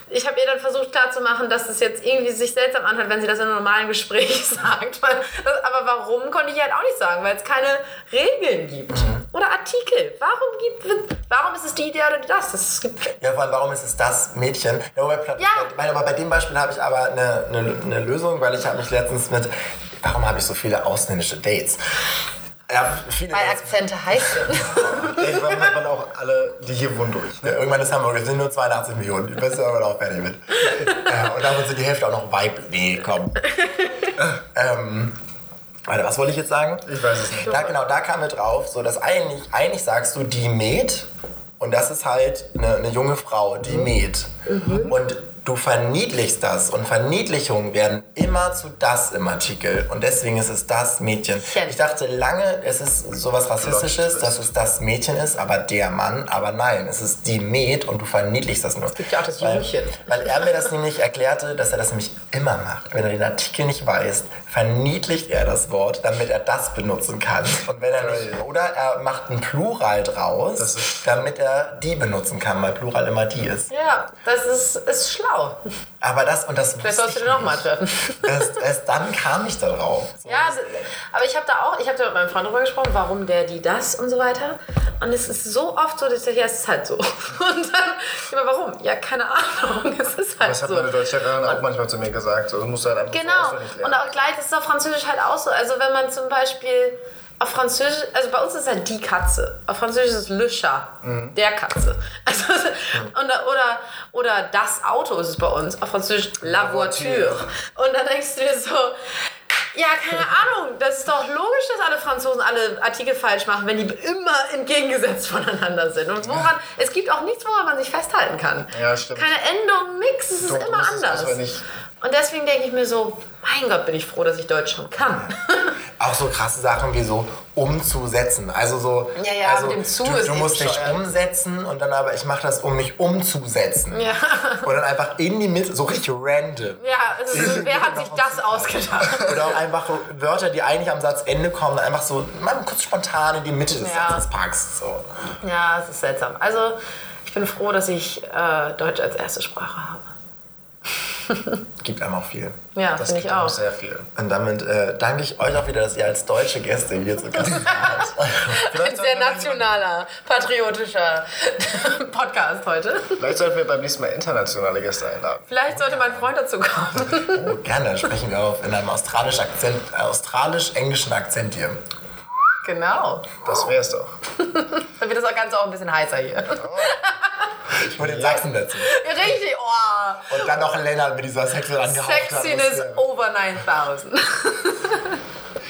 B: ich habe ihr dann versucht klarzumachen, dass es jetzt irgendwie sich seltsam anhört, wenn sie das in einem normalen Gespräch <laughs> sagt. Das- Aber warum, konnte ich halt auch nicht sagen, weil es keine Regeln gibt. Oder Artikel. Warum, gibt, warum ist es die Idee oder das? Es gibt
A: Ja, vor allem, warum ist es das Mädchen? Ja, wobei,
B: Ja.
A: Bei, aber bei dem Beispiel habe ich aber eine, eine, eine Lösung, weil ich habe mich letztens mit, warum habe ich so viele ausländische Dates? Ja, viele
B: weil
A: Dates.
B: Akzente heiß sind. <laughs>
C: Irgendwann hat man auch alle, die hier wohnen, durch.
A: Ja, irgendwann ist Hamburg, es sind nur 82 Millionen, die bist du aber auch fertig mit. ja, <laughs> und davon sind die Hälfte auch noch weiblich. Nee, komm. <laughs> ähm, Warte, was wollte ich jetzt sagen?
C: Ich weiß es nicht.
A: Da, genau, da kam mir drauf, so dass eigentlich, eigentlich sagst du, die mäht. Und das ist halt eine, eine junge Frau, die mäht. Und du verniedlichst das und Verniedlichungen werden immer zu das im Artikel und deswegen ist es das Mädchen.
B: Chen.
A: Ich dachte lange, es ist sowas Rassistisches, dass es das Mädchen ist, aber der Mann, aber nein, es ist die Mäd und du verniedlichst das nur. Es
B: gibt ja auch das
A: weil,
B: Jüngchen.
A: Weil er mir das nämlich erklärte, dass er das nämlich immer macht. Wenn er den Artikel nicht weiß, verniedlicht er das Wort, damit er das benutzen kann. Und wenn er nicht, oder er macht ein Plural draus,
C: Das ist
A: damit er die benutzen kann, weil Plural immer die ist.
B: Ja, das ist, ist schlau.
A: Aber das und das
B: Vielleicht sollst du nochmal treffen. <laughs>
A: Erst, erst dann kam ich da drauf. So. <laughs>
B: Ja, aber ich habe da auch, ich habe da mit meinem Freund drüber gesprochen, warum der, die, das und so weiter. Und es ist so oft so, dass ich sage, ja, es ist halt so. <laughs> Und dann, immer warum? Ja, keine Ahnung, es ist halt
C: Das hat
B: so.
C: meine deutsche Lehrerin auch manchmal zu mir gesagt. So, das musst du halt einfach so
B: Genau. Und auch gleich ist es auf Französisch halt auch so. Also wenn man zum Beispiel auf Französisch, also bei uns ist es halt die Katze. Auf Französisch ist es Le Chat, der Katze. <laughs> Also, und, oder, oder das Auto ist es bei uns. Auf Französisch La voiture. Und dann denkst du dir so, ja, keine <laughs> Ahnung. Das ist doch logisch, dass alle Franzosen alle Artikel falsch machen, wenn die immer entgegengesetzt voneinander sind. Und woran, es gibt auch nichts, woran man sich festhalten kann.
C: Ja, stimmt.
B: Keine Endung, nix, es ist immer anders. Und deswegen denke ich mir so, mein Gott, bin ich froh, dass ich Deutsch schon kann. <laughs>
A: Auch so krasse Sachen wie so umzusetzen. Also so.
B: Ja, ja,
A: also du, du musst dich umsetzen und dann aber ich mache das, um mich umzusetzen.
B: Ja.
A: Und dann einfach in die Mitte, so richtig random.
B: Ja, also so, wer hat sich das ausgedacht?
A: Oder auch einfach so Wörter, die eigentlich am Satzende kommen, einfach so mal kurz spontan in die Mitte des
B: Ja.
A: Satzes packst. So.
B: Ja, es ist seltsam. Also, ich bin froh, dass ich äh, Deutsch als erste Sprache habe.
A: Gibt einem auch viel.
B: Ja,
C: Das
B: finde ich
C: gibt auch sehr viel.
A: Und damit äh, danke ich euch auch wieder, dass ihr als deutsche Gäste hier zu Gast <laughs> wart.
B: Ein sehr nationaler, patriotischer <laughs> Podcast heute.
C: Vielleicht sollten wir beim nächsten Mal internationale Gäste einladen.
B: Vielleicht sollte mein Freund dazu kommen.
A: Oh, gerne, sprechen wir auf in einem australisch Akzent, äh, australisch-englischen Akzent hier.
B: Genau.
C: Das wär's doch. <laughs>
B: Dann wird das Ganze auch ein bisschen heißer hier.
A: Und den Sachsen dazu.
B: Richtig, oh.
A: Und dann noch Lennart mit dieser sexuell angehauchten
B: Sexiness over 9000.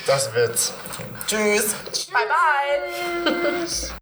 C: Das wird's.
A: Tschüss.
B: Bye, bye. <laughs>